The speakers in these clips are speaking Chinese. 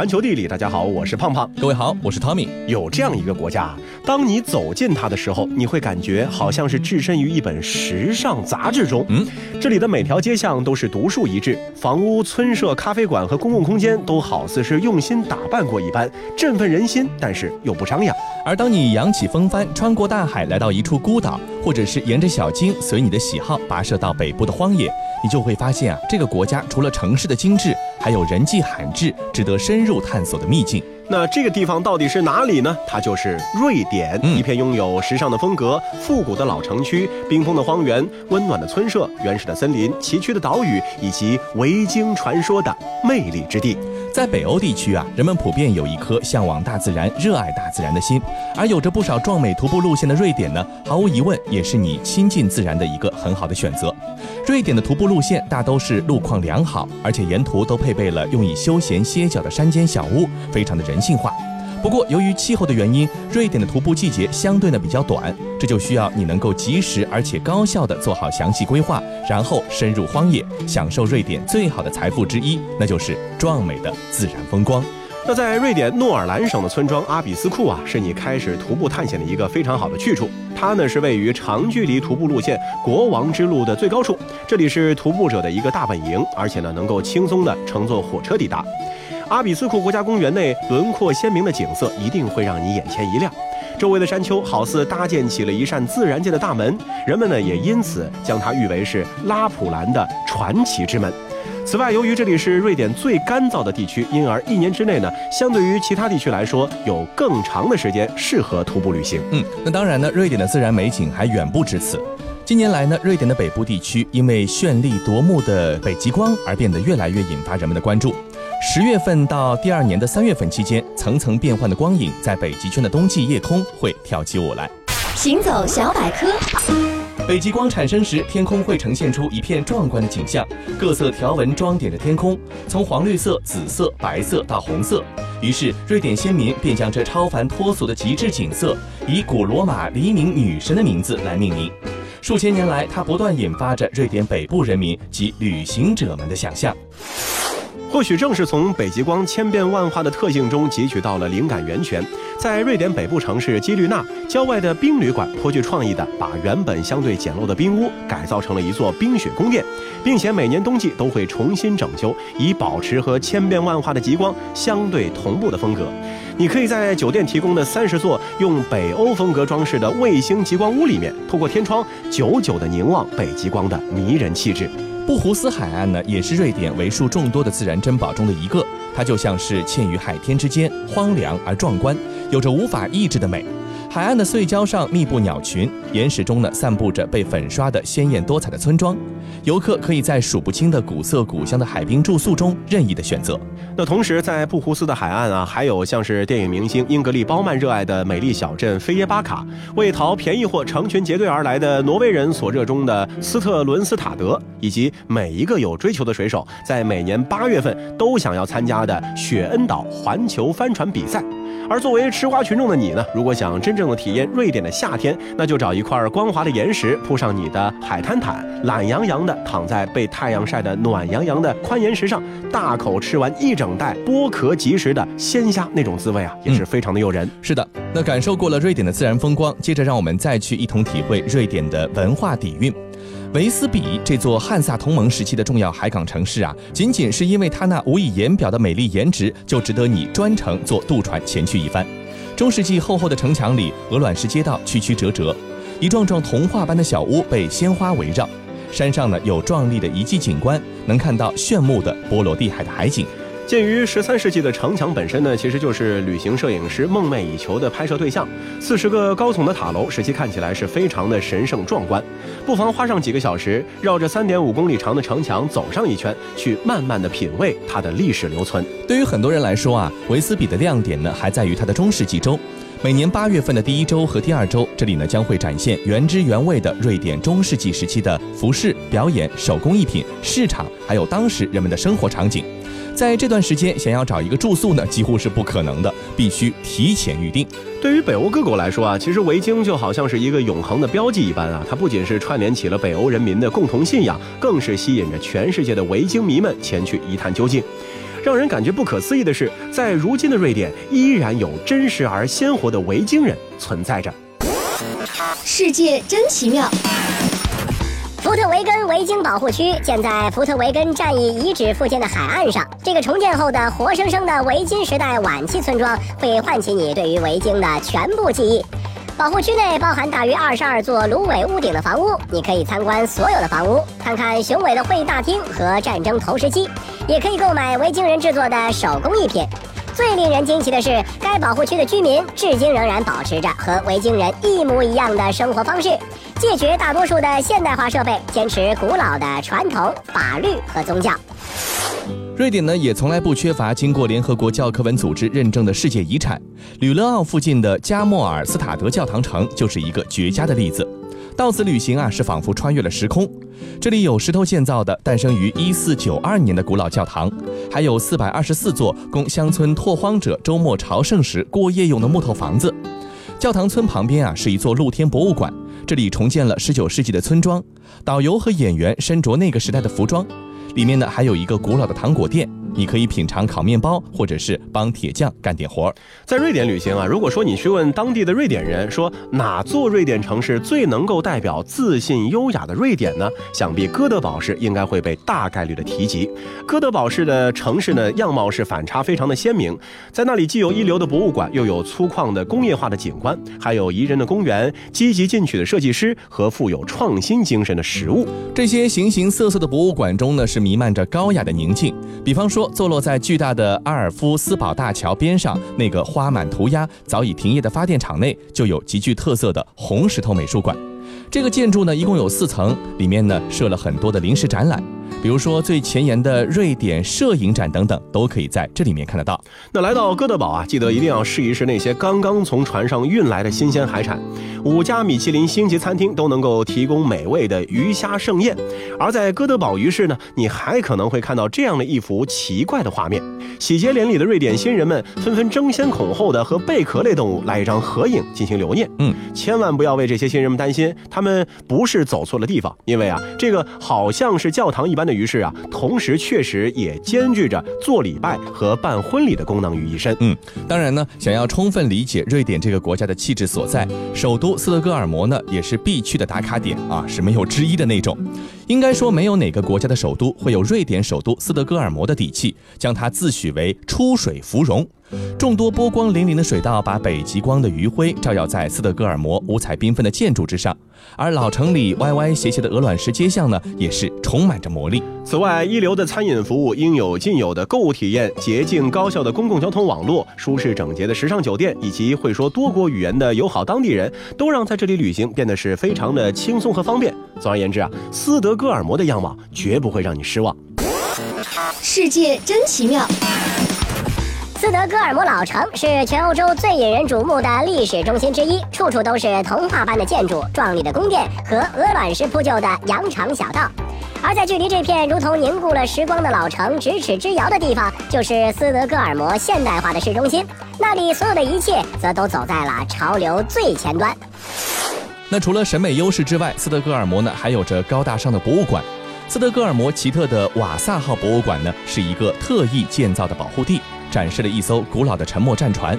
环球地理，大家好，我是胖胖。各位好，我是 Tommy。有这样一个国家，当你走进它的时候，你会感觉好像是置身于一本时尚杂志中。嗯，这里的每条街巷都是独树一帜，房屋、村舍、咖啡馆和公共空间都好似是用心打扮过一般，振奋人心，但是又不张扬。而当你扬起风帆，穿过大海，来到一处孤岛，或者是沿着小径，随你的喜好跋涉到北部的荒野，你就会发现啊，这个国家除了城市的精致，还有人迹罕至、值得深入探索的秘境。那这个地方到底是哪里呢？它就是瑞典，一片拥有时尚的风格、复古的老城区、冰封的荒原、温暖的村舍、原始的森林、崎岖的岛屿以及维京传说的魅力之地。在北欧地区啊，人们普遍有一颗向往大自然、热爱大自然的心，而有着不少壮美徒步路线的瑞典呢，毫无疑问也是你亲近自然的一个很好的选择。瑞典的徒步路线大都是路况良好，而且沿途都配备了用以休闲歇脚的山间小屋，非常的人性化。不过，由于气候的原因，瑞典的徒步季节相对呢比较短，这就需要你能够及时而且高效的做好详细规划，然后深入荒野，享受瑞典最好的财富之一，那就是壮美的自然风光。那在瑞典诺尔兰省的村庄阿比斯库啊，是你开始徒步探险的一个非常好的去处。它呢是位于长距离徒步路线国王之路的最高处，这里是徒步者的一个大本营，而且呢能够轻松的乘坐火车抵达。阿比斯库国家公园内轮廓鲜明的景色一定会让你眼前一亮，周围的山丘好似搭建起了一扇自然界的大门，人们呢也因此将它誉为是拉普兰的传奇之门。此外，由于这里是瑞典最干燥的地区，因而一年之内呢，相对于其他地区来说，有更长的时间适合徒步旅行。嗯，那当然呢，瑞典的自然美景还远不止此。近年来呢，瑞典的北部地区因为绚丽夺目的北极光而变得越来越引发人们的关注。十月份到第二年的三月份期间，层层变幻的光影在北极圈的冬季夜空会跳起舞来。行走小百科：北极光产生时，天空会呈现出一片壮观的景象，各色条纹装点着天空，从黄绿色、紫色、白色到红色。于是，瑞典先民便将这超凡脱俗的极致景色，以古罗马黎明女神的名字来命名。数千年来，它不断引发着瑞典北部人民及旅行者们的想象。或许正是从北极光千变万化的特性中汲取到了灵感源泉，在瑞典北部城市基律纳郊外的冰旅馆，颇具创意的把原本相对简陋的冰屋改造成了一座冰雪宫殿，并且每年冬季都会重新整修，以保持和千变万化的极光相对同步的风格。你可以在酒店提供的三十座用北欧风格装饰的卫星极光屋里面，透过天窗久久地凝望北极光的迷人气质。布胡斯海岸呢，也是瑞典为数众多的自然珍宝中的一个。它就像是嵌于海天之间，荒凉而壮观，有着无法抑制的美。海岸的碎礁上密布鸟群，岩石中呢散布着被粉刷的鲜艳多彩的村庄。游客可以在数不清的古色古香的海滨住宿中任意的选择。那同时，在布胡斯的海岸啊，还有像是电影明星英格丽褒曼热爱的美丽小镇菲耶巴卡，为淘便宜货成群结队而来的挪威人所热衷的斯特伦斯塔德，以及每一个有追求的水手在每年八月份都想要参加的雪恩岛环球帆船比赛。而作为吃瓜群众的你呢，如果想真正的体验瑞典的夏天，那就找一块光滑的岩石，铺上你的海滩毯，懒洋洋的躺在被太阳晒得暖洋洋的宽岩石上，大口吃完一整袋剥壳即食的鲜虾，那种滋味啊，也是非常的诱人。是的，那感受过了瑞典的自然风光，接着让我们再去一同体会瑞典的文化底蕴。维斯比这座汉萨同盟时期的重要海港城市啊，仅仅是因为它那无以言表的美丽颜值，就值得你专程坐渡船前去一番。中世纪厚厚的城墙里，鹅卵石街道曲曲折折，一幢幢童话般的小屋被鲜花围绕。山上呢有壮丽的遗迹景观，能看到炫目的波罗的海的海景。鉴于十三世纪的城墙本身呢，其实就是旅行摄影师梦寐以求的拍摄对象。四十个高耸的塔楼，使其看起来是非常的神圣壮观。不妨花上几个小时，绕着三点五公里长的城墙走上一圈，去慢慢的品味它的历史留存。对于很多人来说啊，维斯比的亮点呢，还在于它的中世纪周。每年八月份的第一周和第二周，这里呢将会展现原汁原味的瑞典中世纪时期的服饰、表演、手工艺品、市场，还有当时人们的生活场景。在这段时间，想要找一个住宿呢，几乎是不可能的，必须提前预定。对于北欧各国来说啊，其实维京就好像是一个永恒的标记一般啊，它不仅是串联起了北欧人民的共同信仰，更是吸引着全世界的维京迷们前去一探究竟。让人感觉不可思议的是，在如今的瑞典，依然有真实而鲜活的维京人存在着。世界真奇妙。维根维京保护区建在福特维根战役遗址附近的海岸上。这个重建后的活生生的维京时代晚期村庄，会唤起你对于维京的全部记忆。保护区内包含大约二十二座芦苇屋顶的房屋，你可以参观所有的房屋，看看雄伟的会议大厅和战争投石机，也可以购买维京人制作的手工艺品。最令人惊奇的是，该保护区的居民至今仍然保持着和维京人一模一样的生活方式，戒绝大多数的现代化设备，坚持古老的传统、法律和宗教。瑞典呢，也从来不缺乏经过联合国教科文组织认证的世界遗产。吕勒奥附近的加莫尔斯塔德教堂城就是一个绝佳的例子。到此旅行啊，是仿佛穿越了时空。这里有石头建造的、诞生于一四九二年的古老教堂，还有四百二十四座供乡村拓荒者周末朝圣时过夜用的木头房子。教堂村旁边啊，是一座露天博物馆，这里重建了十九世纪的村庄，导游和演员身着那个时代的服装。里面呢，还有一个古老的糖果店。你可以品尝烤面包，或者是帮铁匠干点活儿。在瑞典旅行啊，如果说你去问当地的瑞典人，说哪座瑞典城市最能够代表自信优雅的瑞典呢？想必哥德堡市应该会被大概率的提及。哥德堡市的城市呢，样貌是反差非常的鲜明，在那里既有一流的博物馆，又有粗犷的工业化的景观，还有宜人的公园、积极进取的设计师和富有创新精神的食物。这些形形色色的博物馆中呢，是弥漫着高雅的宁静。比方说。坐落在巨大的阿尔夫斯堡大桥边上，那个花满涂鸦、早已停业的发电厂内，就有极具特色的红石头美术馆。这个建筑呢，一共有四层，里面呢设了很多的临时展览。比如说最前沿的瑞典摄影展等等，都可以在这里面看得到。那来到哥德堡啊，记得一定要试一试那些刚刚从船上运来的新鲜海产。五家米其林星级餐厅都能够提供美味的鱼虾盛宴。而在哥德堡鱼市呢，你还可能会看到这样的一幅奇怪的画面：喜结连理的瑞典新人们纷纷争先恐后的和贝壳类动物来一张合影进行留念。嗯，千万不要为这些新人们担心，他们不是走错了地方，因为啊，这个好像是教堂一般的。于是啊，同时确实也兼具着做礼拜和办婚礼的功能于一身。嗯，当然呢，想要充分理解瑞典这个国家的气质所在，首都斯德哥尔摩呢也是必去的打卡点啊，是没有之一的那种。应该说，没有哪个国家的首都会有瑞典首都斯德哥尔摩的底气，将它自诩为出水芙蓉。众多波光粼粼的水道把北极光的余晖照耀在斯德哥尔摩五彩缤纷的建筑之上，而老城里歪歪斜斜的鹅卵石街巷呢，也是充满着魔力。此外，一流的餐饮服务、应有尽有的购物体验、洁净高效的公共交通网络、舒适整洁的时尚酒店，以及会说多国语言的友好当地人，都让在这里旅行变得是非常的轻松和方便。总而言之啊，斯德哥尔摩的样貌绝不会让你失望。世界真奇妙。斯德哥尔摩老城是全欧洲最引人瞩目的历史中心之一，处处都是童话般的建筑、壮丽的宫殿和鹅卵石铺就的羊肠小道。而在距离这片如同凝固了时光的老城咫尺之遥的地方，就是斯德哥尔摩现代化的市中心。那里所有的一切，则都走在了潮流最前端。那除了审美优势之外，斯德哥尔摩呢还有着高大上的博物馆。斯德哥尔摩奇特的瓦萨号博物馆呢，是一个特意建造的保护地。展示了一艘古老的沉没战船，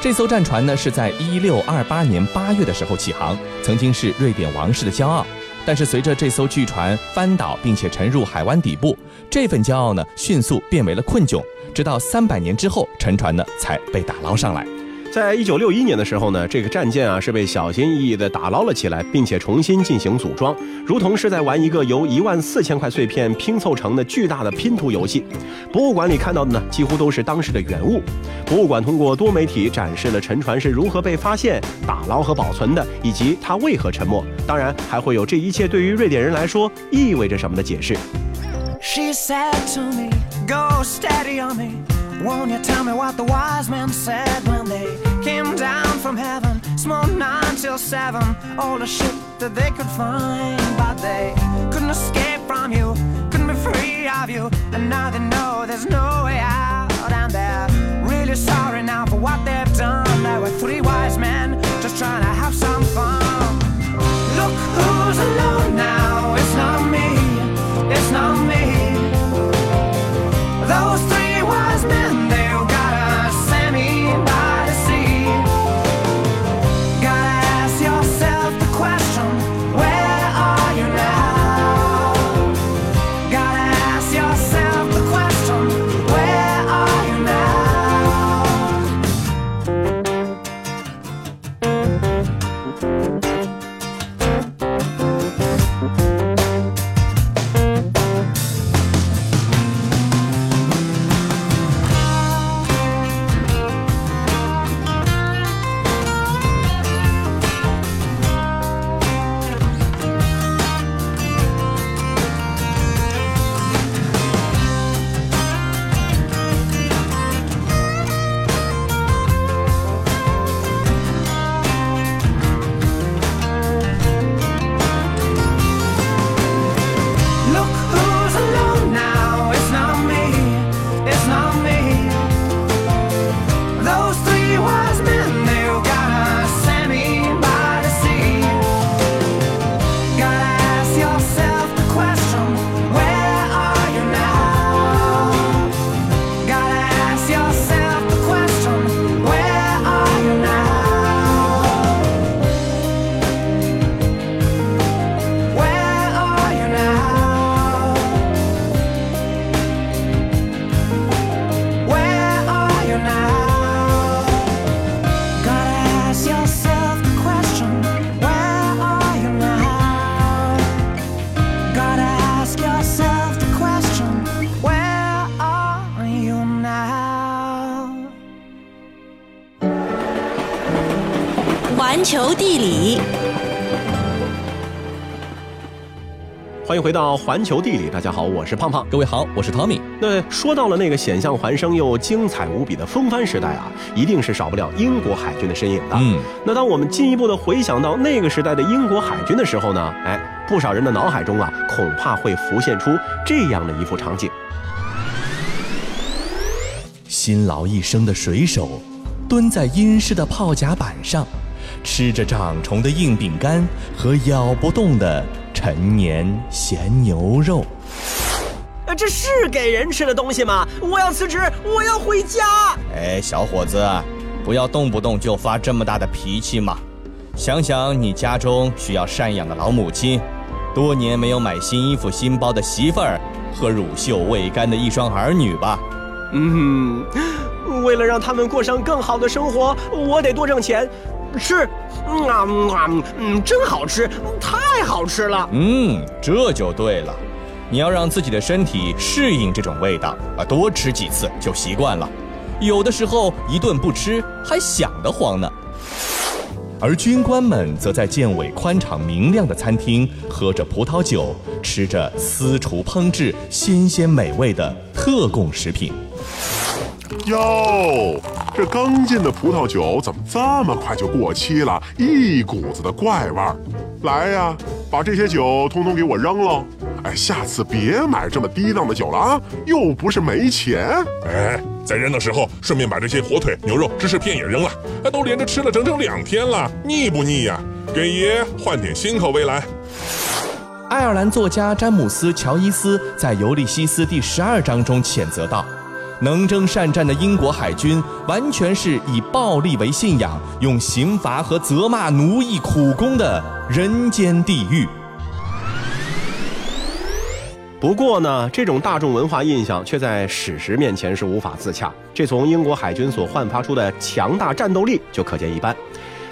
这艘战船呢是在一六二八年八月的时候起航，曾经是瑞典王室的骄傲。但是随着这艘巨船翻倒并且沉入海湾底部，这份骄傲呢迅速变为了困窘。直到三百年之后，沉船呢才被打捞上来。在一九六一年的时候呢，这个战舰啊是被小心翼翼地打捞了起来，并且重新进行组装，如同是在玩一个由一万四千块碎片拼凑成的巨大的拼图游戏。博物馆里看到的呢，几乎都是当时的原物。博物馆通过多媒体展示了沉船是如何被发现、打捞和保存的，以及它为何沉没。当然，还会有这一切对于瑞典人来说意味着什么的解释。She said to me, go steady on me. Won't you tell me what the wise men said when they came down from heaven? Small nine till seven, all the shit that they could find. But they couldn't escape from you, couldn't be free of you. And now they know there's no way out. And they're really sorry now for what they've done. There were three wise men just trying to have some fun. Look who's 回到环球地理，大家好，我是胖胖。各位好，我是 Tommy。那说到了那个险象环生又精彩无比的风帆时代啊，一定是少不了英国海军的身影的。嗯，那当我们进一步的回想到那个时代的英国海军的时候呢，哎，不少人的脑海中啊，恐怕会浮现出这样的一幅场景：辛劳一生的水手，蹲在阴湿的炮甲板上，吃着长虫的硬饼干和咬不动的。陈年咸牛肉，呃，这是给人吃的东西吗？我要辞职，我要回家。哎，小伙子，不要动不动就发这么大的脾气嘛！想想你家中需要赡养的老母亲，多年没有买新衣服、新包的媳妇儿，和乳臭未干的一双儿女吧。嗯，为了让他们过上更好的生活，我得多挣钱。吃，嗯啊嗯嗯，真好吃，太好吃了。嗯，这就对了，你要让自己的身体适应这种味道啊，多吃几次就习惯了。有的时候一顿不吃还想得慌呢。而军官们则在建委宽敞明亮的餐厅，喝着葡萄酒，吃着私厨烹制、新鲜美味的特供食品。哟，这刚进的葡萄酒怎么这么快就过期了？一股子的怪味儿。来呀，把这些酒通通给我扔了！哎，下次别买这么低档的酒了啊！又不是没钱。哎，在扔的时候顺便把这些火腿、牛肉、芝士片也扔了。哎，都连着吃了整整两天了，腻不腻呀？给爷换点新口味来。爱尔兰作家詹姆斯·乔伊斯在《尤利西斯》第十二章中谴责道。能征善战的英国海军，完全是以暴力为信仰，用刑罚和责骂奴役苦工的人间地狱。不过呢，这种大众文化印象却在史实面前是无法自洽，这从英国海军所焕发出的强大战斗力就可见一斑。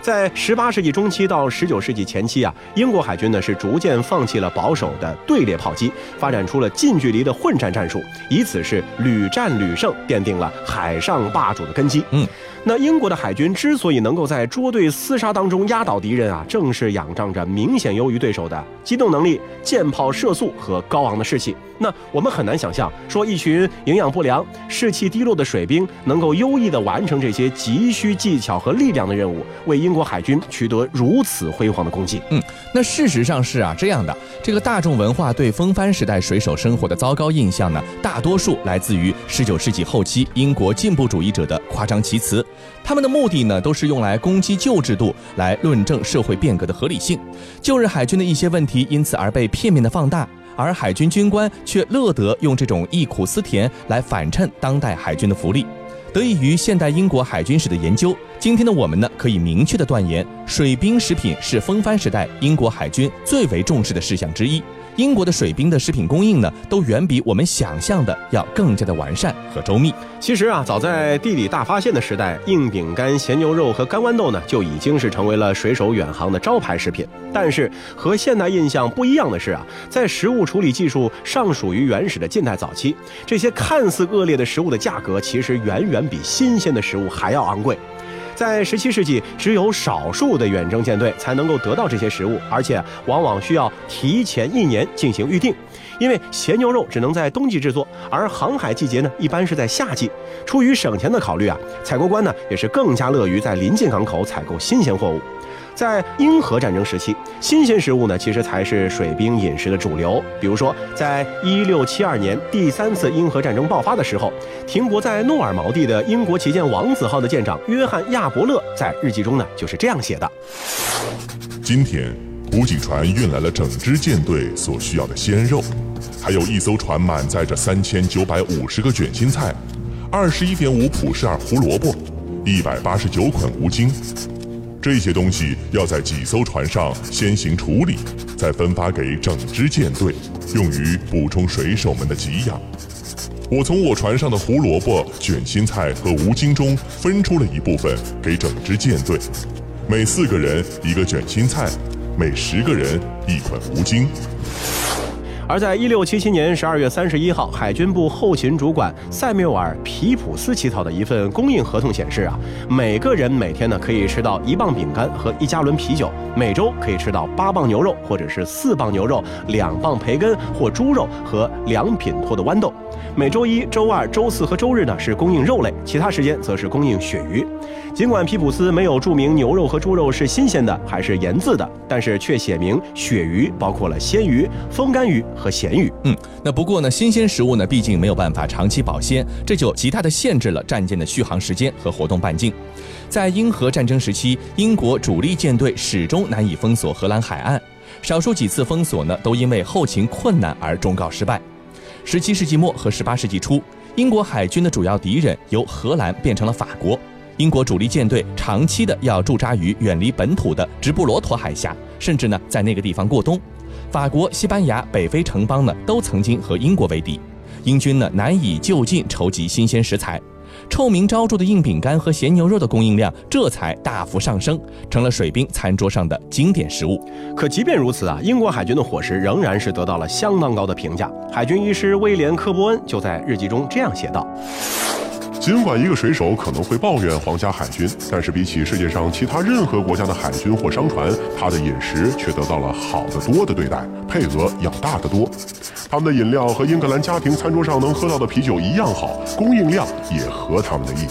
在十八世纪中期到十九世纪前期啊，英国海军呢是逐渐放弃了保守的队列炮击，发展出了近距离的混战战术，以此是屡战屡胜，奠定了海上霸主的根基。嗯。那英国的海军之所以能够在捉对厮杀当中压倒敌人啊，正是仰仗着明显优于对手的机动能力、舰炮射速和高昂的士气。那我们很难想象，说一群营养不良、士气低落的水兵能够优异地完成这些急需技巧和力量的任务，为英国海军取得如此辉煌的功绩。嗯，那事实上是啊，这样的，这个大众文化对风帆时代水手生活的糟糕印象呢，大多数来自于十九世纪后期英国进步主义者的夸张其词。他们的目的呢，都是用来攻击旧制度，来论证社会变革的合理性。旧日海军的一些问题因此而被片面的放大，而海军军官却乐得用这种忆苦思甜来反衬当代海军的福利。得益于现代英国海军史的研究，今天的我们呢，可以明确的断言，水兵食品是风帆时代英国海军最为重视的事项之一。英国的水兵的食品供应呢，都远比我们想象的要更加的完善和周密。其实啊，早在地理大发现的时代，硬饼干、咸牛肉和干豌豆呢，就已经是成为了水手远航的招牌食品。但是和现代印象不一样的是啊，在食物处理技术尚属于原始的近代早期，这些看似恶劣的食物的价格，其实远远比新鲜的食物还要昂贵。在十七世纪，只有少数的远征舰队才能够得到这些食物，而且往往需要提前一年进行预定。因为咸牛肉只能在冬季制作，而航海季节呢一般是在夏季。出于省钱的考虑啊，采购官呢也是更加乐于在临近港口采购新鲜货物。在英荷战争时期，新鲜食物呢其实才是水兵饮食的主流。比如说，在一六七二年第三次英荷战争爆发的时候，停泊在诺尔毛地的英国旗舰“王子号”的舰长约翰·亚伯勒在日记中呢就是这样写的：今天，补给船运来了整支舰队所需要的鲜肉，还有一艘船满载着三千九百五十个卷心菜，二十一点五普式尔胡萝卜，一百八十九捆无精。这些东西要在几艘船上先行处理，再分发给整支舰队，用于补充水手们的给养。我从我船上的胡萝卜、卷心菜和无精中分出了一部分给整支舰队，每四个人一个卷心菜，每十个人一捆无精。而在一六七七年十二月三十一号，海军部后勤主管塞缪尔·皮普斯起草的一份供应合同显示啊，每个人每天呢可以吃到一磅饼干和一加仑啤酒，每周可以吃到八磅牛肉或者是四磅牛肉、两磅培根或猪肉和两品托的豌豆。每周一、周二、周四和周日呢是供应肉类，其他时间则是供应鳕鱼。尽管皮普斯没有注明牛肉和猪肉是新鲜的还是盐渍的，但是却写明鳕鱼包括了鲜鱼、风干鱼和咸鱼。嗯，那不过呢，新鲜食物呢毕竟没有办法长期保鲜，这就极大的限制了战舰的续航时间和活动半径。在英荷战争时期，英国主力舰队始终难以封锁荷兰海岸，少数几次封锁呢都因为后勤困难而终告失败。十七世纪末和十八世纪初，英国海军的主要敌人由荷兰变成了法国。英国主力舰队长期的要驻扎于远离本土的直布罗陀海峡，甚至呢在那个地方过冬。法国、西班牙、北非城邦呢都曾经和英国为敌，英军呢难以就近筹集新鲜食材。臭名昭著的硬饼干和咸牛肉的供应量这才大幅上升，成了水兵餐桌上的经典食物。可即便如此啊，英国海军的伙食仍然是得到了相当高的评价。海军医师威廉·科波恩就在日记中这样写道。尽管一个水手可能会抱怨皇家海军，但是比起世界上其他任何国家的海军或商船，他的饮食却得到了好得多的对待，配额要大得多。他们的饮料和英格兰家庭餐桌上能喝到的啤酒一样好，供应量也合他们的意。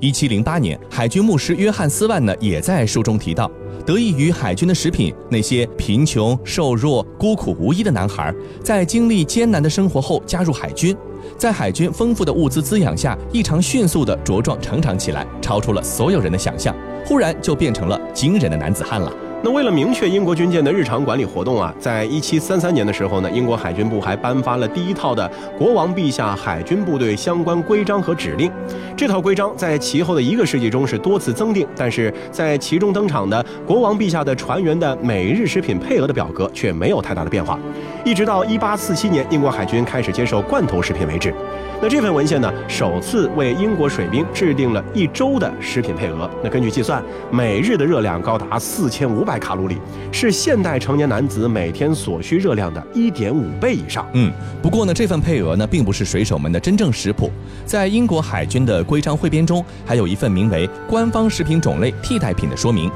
一七零八年，海军牧师约翰斯万呢也在书中提到，得益于海军的食品，那些贫穷、瘦弱、孤苦无依的男孩，在经历艰难的生活后加入海军。在海军丰富的物资滋养下，异常迅速地茁壮成长起来，超出了所有人的想象。忽然就变成了惊人的男子汉了。那为了明确英国军舰的日常管理活动啊，在一七三三年的时候呢，英国海军部还颁发了第一套的国王陛下海军部队相关规章和指令。这套规章在其后的一个世纪中是多次增订，但是在其中登场的国王陛下的船员的每日食品配额的表格却没有太大的变化，一直到一八四七年英国海军开始接受罐头食品为止。那这份文献呢，首次为英国水兵制定了一周的食品配额。那根据计算，每日的热量高达四千五百卡路里，是现代成年男子每天所需热量的一点五倍以上。嗯，不过呢，这份配额呢，并不是水手们的真正食谱。在英国海军的规章汇编中，还有一份名为《官方食品种类替代品》的说明。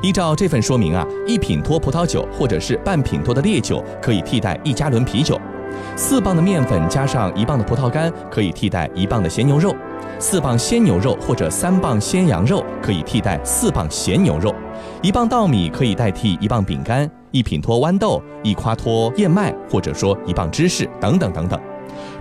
依照这份说明啊，一品托葡萄酒或者是半品托的烈酒可以替代一加仑啤酒。四磅的面粉加上一磅的葡萄干，可以替代一磅的咸牛肉；四磅鲜牛肉或者三磅鲜羊肉可以替代四磅咸牛肉；一磅稻米可以代替一磅饼干；一品托豌豆，一夸托燕麦，或者说一磅芝士，等等等等。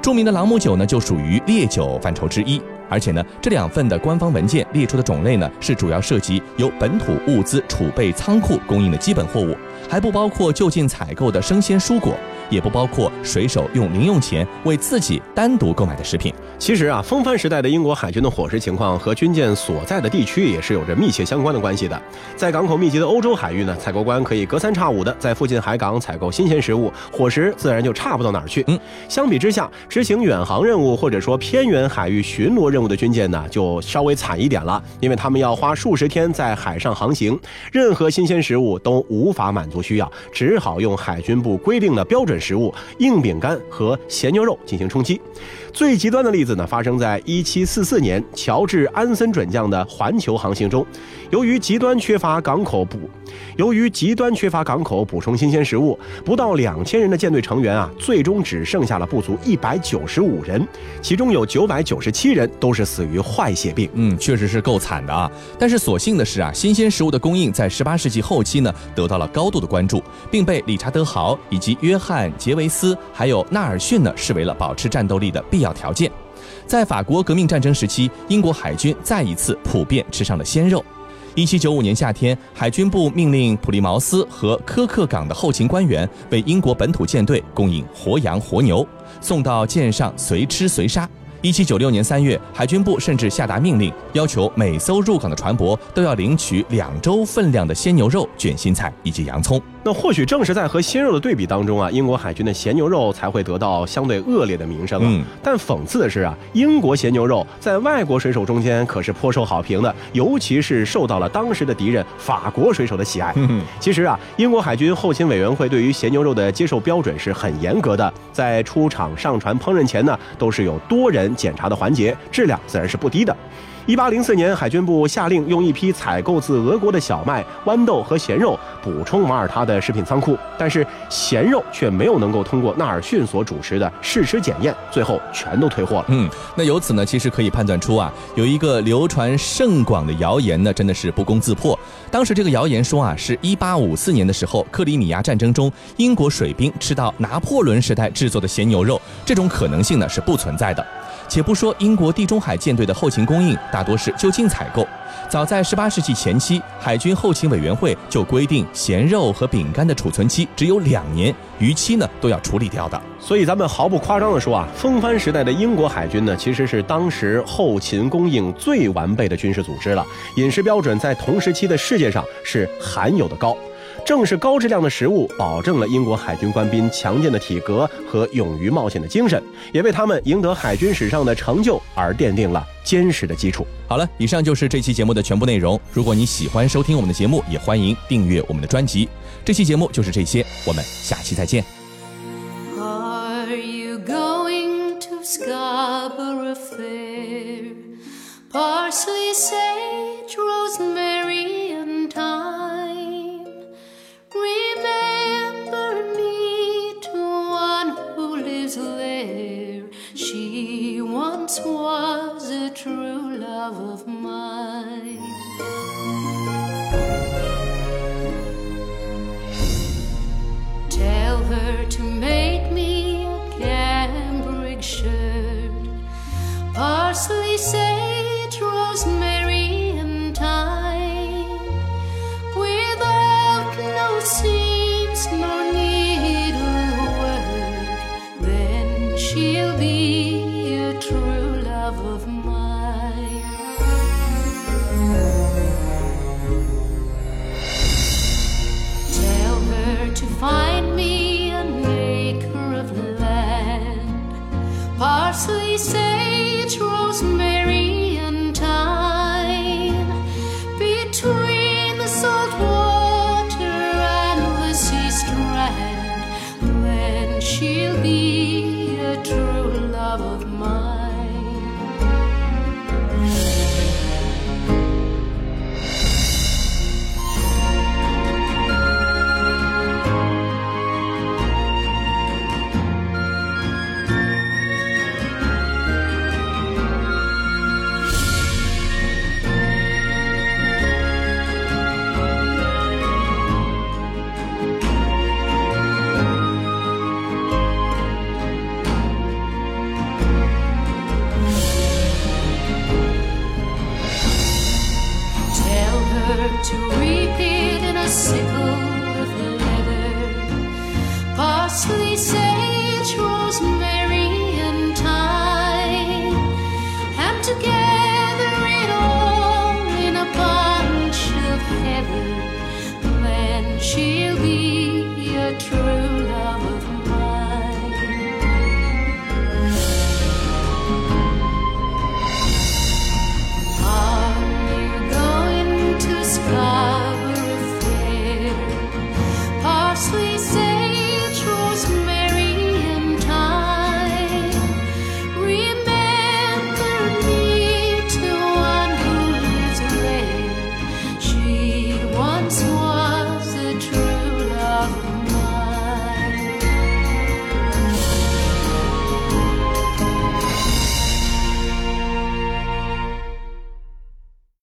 著名的朗姆酒呢，就属于烈酒范畴之一。而且呢，这两份的官方文件列出的种类呢，是主要涉及由本土物资储备仓库供应的基本货物，还不包括就近采购的生鲜蔬果。也不包括水手用零用钱为自己单独购买的食品。其实啊，风帆时代的英国海军的伙食情况和军舰所在的地区也是有着密切相关的关系的。在港口密集的欧洲海域呢，采购官可以隔三差五的在附近海港采购新鲜食物，伙食自然就差不到哪儿去。嗯，相比之下，执行远航任务或者说偏远海域巡逻任务的军舰呢，就稍微惨一点了，因为他们要花数十天在海上航行，任何新鲜食物都无法满足需要，只好用海军部规定的标准。食物硬饼干和咸牛肉进行充饥。最极端的例子呢，发生在一七四四年乔治安森准将的环球航行中。由于极端缺乏港口补，由于极端缺乏港口补充新鲜食物，不到两千人的舰队成员啊，最终只剩下了不足一百九十五人，其中有九百九十七人都是死于坏血病。嗯，确实是够惨的啊。但是所幸的是啊，新鲜食物的供应在十八世纪后期呢，得到了高度的关注，并被理查德豪以及约翰杰维斯还有纳尔逊呢视为了保持战斗力的必必要条件。在法国革命战争时期，英国海军再一次普遍吃上了鲜肉。一七九五年夏天，海军部命令普利茅斯和科克港的后勤官员为英国本土舰队供应活羊、活牛，送到舰上随吃随杀。一七九六年三月，海军部甚至下达命令，要求每艘入港的船舶都要领取两周分量的鲜牛肉、卷心菜以及洋葱。那或许正是在和鲜肉的对比当中啊，英国海军的咸牛肉才会得到相对恶劣的名声啊。嗯但讽刺的是啊，英国咸牛肉在外国水手中间可是颇受好评的，尤其是受到了当时的敌人法国水手的喜爱。嗯 其实啊，英国海军后勤委员会对于咸牛肉的接受标准是很严格的，在出厂上船烹饪前呢，都是有多人检查的环节，质量自然是不低的。一八零四年，海军部下令用一批采购自俄国的小麦、豌豆和咸肉补充马耳他的食品仓库，但是咸肉却没有能够通过纳尔逊所主持的试吃检验，最后全都退货了。嗯，那由此呢，其实可以判断出啊，有一个流传甚广的谣言呢，真的是不攻自破。当时这个谣言说啊，是一八五四年的时候，克里米亚战争中，英国水兵吃到拿破仑时代制作的咸牛肉，这种可能性呢是不存在的。且不说英国地中海舰队的后勤供应大多是就近采购，早在18世纪前期，海军后勤委员会就规定咸肉和饼干的储存期只有两年，逾期呢都要处理掉的。所以咱们毫不夸张地说啊，风帆时代的英国海军呢，其实是当时后勤供应最完备的军事组织了，饮食标准在同时期的世界上是罕有的高。正是高质量的食物，保证了英国海军官兵强健的体格和勇于冒险的精神，也为他们赢得海军史上的成就而奠定了坚实的基础。好了，以上就是这期节目的全部内容。如果你喜欢收听我们的节目，也欢迎订阅我们的专辑。这期节目就是这些，我们下期再见。Are you going to Scarborough Fair? Parsley, sage, rosemary, and thyme. Once was a true love of mine.